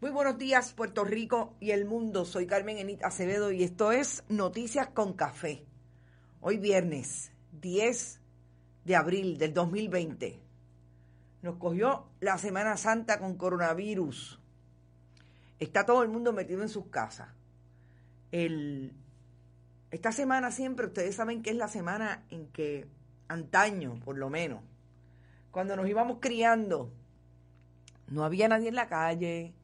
Muy buenos días, Puerto Rico y el mundo. Soy Carmen Enit Acevedo y esto es Noticias con Café. Hoy viernes 10 de abril del 2020. Nos cogió la Semana Santa con coronavirus. Está todo el mundo metido en sus casas. Esta semana siempre, ustedes saben que es la semana en que antaño, por lo menos, cuando nos íbamos criando, no había nadie en la calle,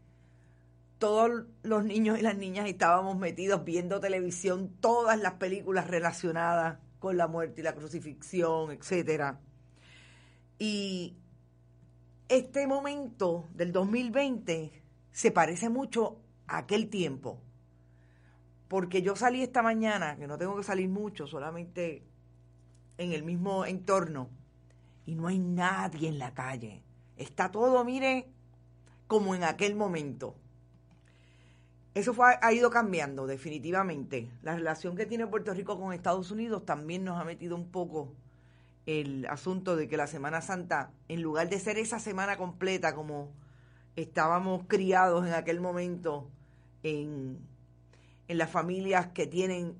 todos los niños y las niñas estábamos metidos viendo televisión, todas las películas relacionadas con la muerte y la crucifixión, etcétera. Y este momento del 2020 se parece mucho a aquel tiempo. Porque yo salí esta mañana, que no tengo que salir mucho, solamente en el mismo entorno, y no hay nadie en la calle. Está todo, mire, como en aquel momento. Eso fue, ha ido cambiando definitivamente. La relación que tiene Puerto Rico con Estados Unidos también nos ha metido un poco el asunto de que la Semana Santa, en lugar de ser esa semana completa como estábamos criados en aquel momento en, las familias que tienen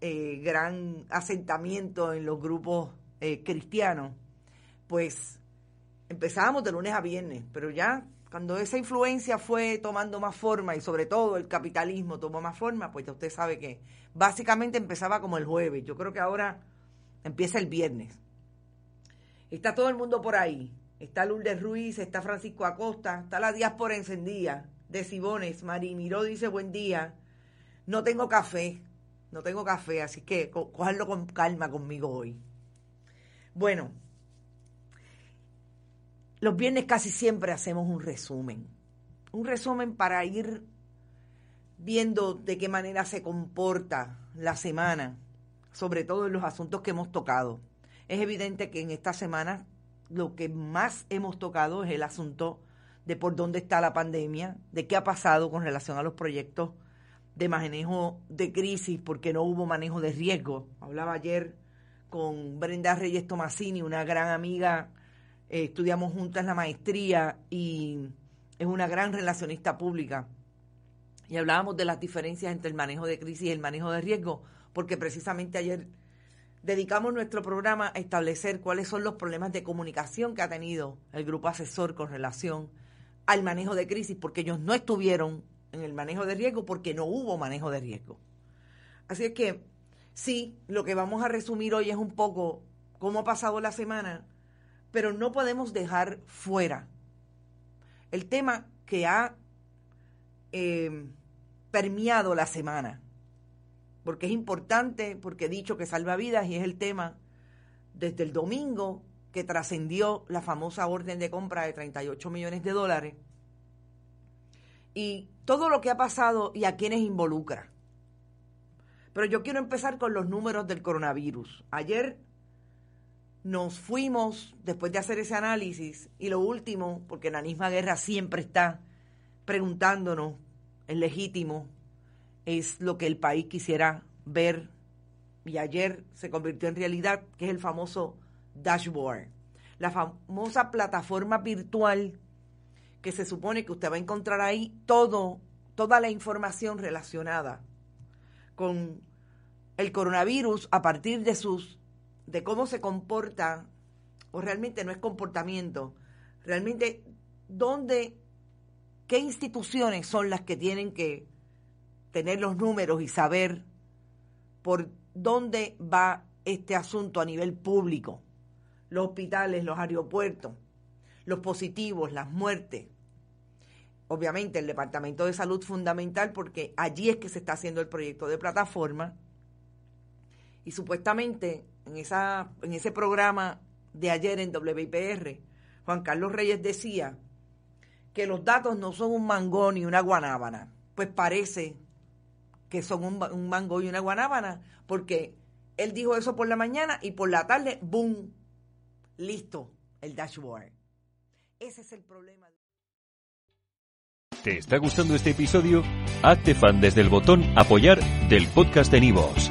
eh, gran asentamiento en los grupos eh, cristianos, pues empezábamos de lunes a viernes, pero ya cuando esa influencia fue tomando más forma y sobre todo el capitalismo tomó más forma, pues ya usted sabe que básicamente empezaba como el jueves. Yo creo que ahora empieza el viernes. Está todo el mundo por ahí. Está Lourdes Ruiz, está Francisco Acosta, está la diáspora encendida de Sibones. Mari Miró dice buen día. No tengo café, no tengo café, así que cogerlo con calma conmigo hoy. Bueno, los viernes casi siempre hacemos un resumen. Un resumen para ir viendo de qué manera se comporta la semana, sobre todo en los asuntos que hemos tocado. Es evidente que en esta semana lo que más hemos tocado es el asunto de por dónde está la pandemia, de qué ha pasado con relación a los proyectos de manejo de crisis, porque no hubo manejo de riesgo. Hablaba ayer con Brenda Reyes Tomasini, una gran amiga eh, estudiamos juntas la maestría y es una gran relacionista pública. Y hablábamos de las diferencias entre el manejo de crisis y el manejo de riesgo, porque precisamente ayer dedicamos nuestro programa a establecer cuáles son los problemas de comunicación que ha tenido el grupo asesor con relación al manejo de crisis, porque ellos no estuvieron en el manejo de riesgo porque no hubo manejo de riesgo. Así es que sí, lo que vamos a resumir hoy es un poco cómo ha pasado la semana pero no podemos dejar fuera el tema que ha eh, permeado la semana, porque es importante, porque he dicho que salva vidas y es el tema desde el domingo que trascendió la famosa orden de compra de 38 millones de dólares y todo lo que ha pasado y a quienes involucra. Pero yo quiero empezar con los números del coronavirus. Ayer nos fuimos, después de hacer ese análisis, y lo último, porque la misma guerra siempre está preguntándonos, es legítimo, es lo que el país quisiera ver, y ayer se convirtió en realidad, que es el famoso dashboard, la famosa plataforma virtual que se supone que usted va a encontrar ahí todo, toda la información relacionada con el coronavirus a partir de sus de cómo se comporta o realmente no es comportamiento, realmente dónde qué instituciones son las que tienen que tener los números y saber por dónde va este asunto a nivel público los hospitales, los aeropuertos, los positivos, las muertes. Obviamente el Departamento de Salud fundamental porque allí es que se está haciendo el proyecto de plataforma y supuestamente en, esa, en ese programa de ayer en WIPR, Juan Carlos Reyes decía que los datos no son un mango ni una guanábana. Pues parece que son un, un mango y una guanábana porque él dijo eso por la mañana y por la tarde, ¡boom! listo el dashboard. Ese es el problema. ¿Te está gustando este episodio? Hazte fan desde el botón apoyar del podcast de Nivos.